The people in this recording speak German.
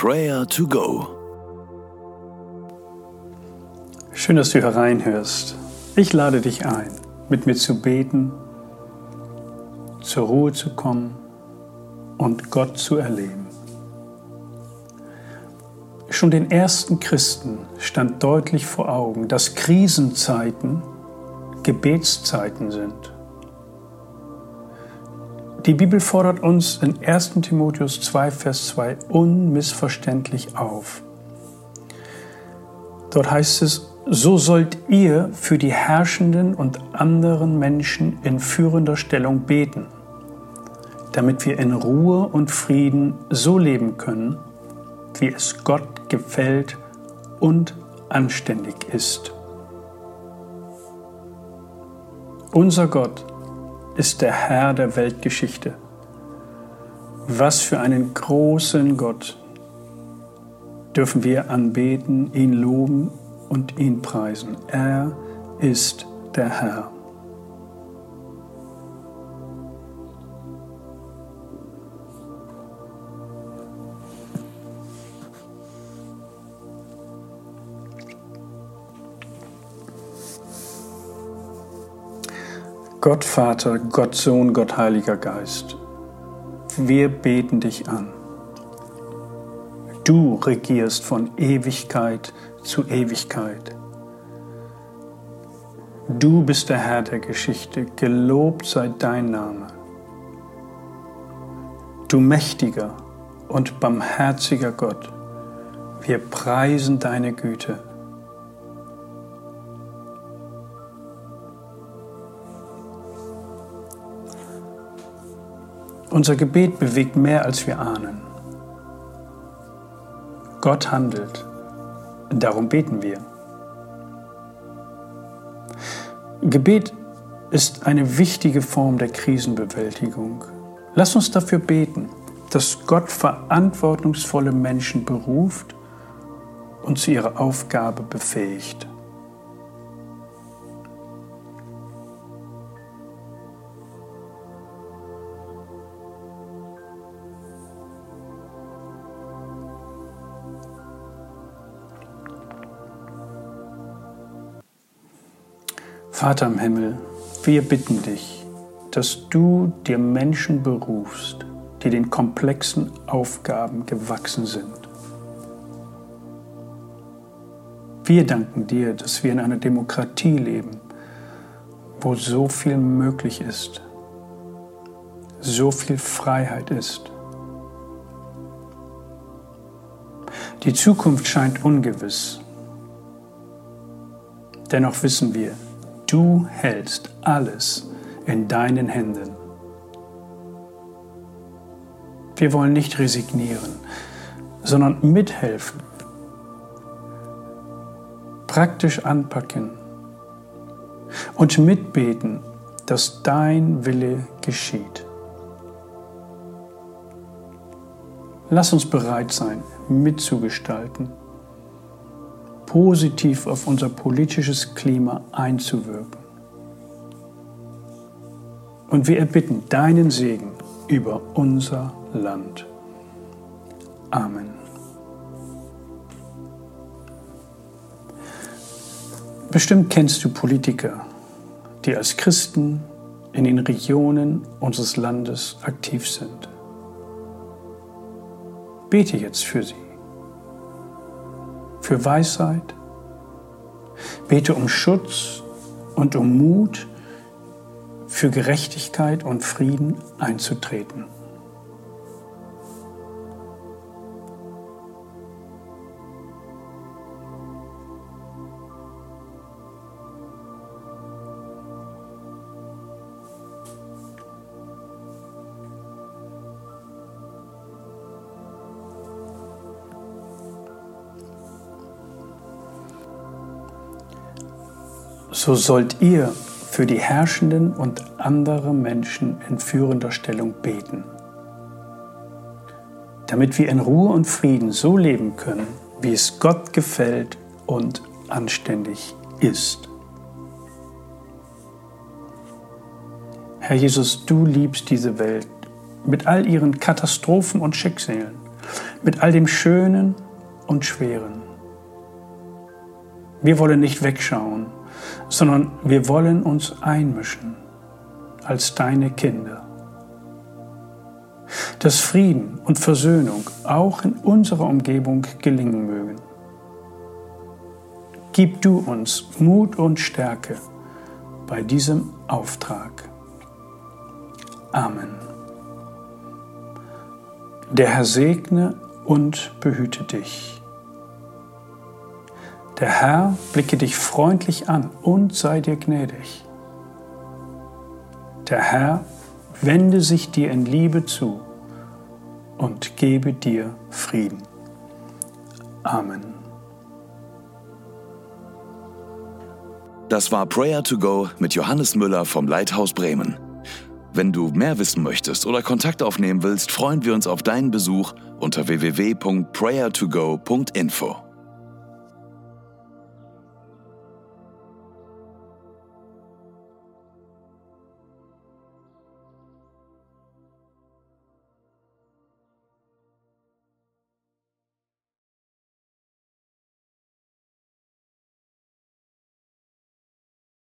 Prayer to Go. Schön, dass du hereinhörst. Ich lade dich ein, mit mir zu beten, zur Ruhe zu kommen und Gott zu erleben. Schon den ersten Christen stand deutlich vor Augen, dass Krisenzeiten Gebetszeiten sind. Die Bibel fordert uns in 1 Timotheus 2, Vers 2 unmissverständlich auf. Dort heißt es, so sollt ihr für die Herrschenden und anderen Menschen in führender Stellung beten, damit wir in Ruhe und Frieden so leben können, wie es Gott gefällt und anständig ist. Unser Gott ist der Herr der Weltgeschichte. Was für einen großen Gott dürfen wir anbeten, ihn loben und ihn preisen. Er ist der Herr. Gott Vater, Gott Sohn, Gott Heiliger Geist, wir beten dich an. Du regierst von Ewigkeit zu Ewigkeit. Du bist der Herr der Geschichte, gelobt sei dein Name. Du mächtiger und barmherziger Gott, wir preisen deine Güte. Unser Gebet bewegt mehr, als wir ahnen. Gott handelt. Darum beten wir. Gebet ist eine wichtige Form der Krisenbewältigung. Lass uns dafür beten, dass Gott verantwortungsvolle Menschen beruft und zu ihrer Aufgabe befähigt. Vater im Himmel, wir bitten dich, dass du dir Menschen berufst, die den komplexen Aufgaben gewachsen sind. Wir danken dir, dass wir in einer Demokratie leben, wo so viel möglich ist, so viel Freiheit ist. Die Zukunft scheint ungewiss. Dennoch wissen wir, Du hältst alles in deinen Händen. Wir wollen nicht resignieren, sondern mithelfen, praktisch anpacken und mitbeten, dass dein Wille geschieht. Lass uns bereit sein, mitzugestalten positiv auf unser politisches Klima einzuwirken. Und wir erbitten deinen Segen über unser Land. Amen. Bestimmt kennst du Politiker, die als Christen in den Regionen unseres Landes aktiv sind. Bete jetzt für sie für Weisheit. Bete um Schutz und um Mut, für Gerechtigkeit und Frieden einzutreten. So sollt ihr für die Herrschenden und andere Menschen in führender Stellung beten, damit wir in Ruhe und Frieden so leben können, wie es Gott gefällt und anständig ist. Herr Jesus, du liebst diese Welt mit all ihren Katastrophen und Schicksalen. mit all dem Schönen und Schweren. Wir wollen nicht wegschauen, sondern wir wollen uns einmischen als deine Kinder. Dass Frieden und Versöhnung auch in unserer Umgebung gelingen mögen. Gib du uns Mut und Stärke bei diesem Auftrag. Amen. Der Herr segne und behüte dich. Der Herr blicke dich freundlich an und sei dir gnädig. Der Herr wende sich dir in Liebe zu und gebe dir Frieden. Amen. Das war Prayer to Go mit Johannes Müller vom Leithaus Bremen. Wenn du mehr wissen möchtest oder Kontakt aufnehmen willst, freuen wir uns auf deinen Besuch unter www.prayertogo.info.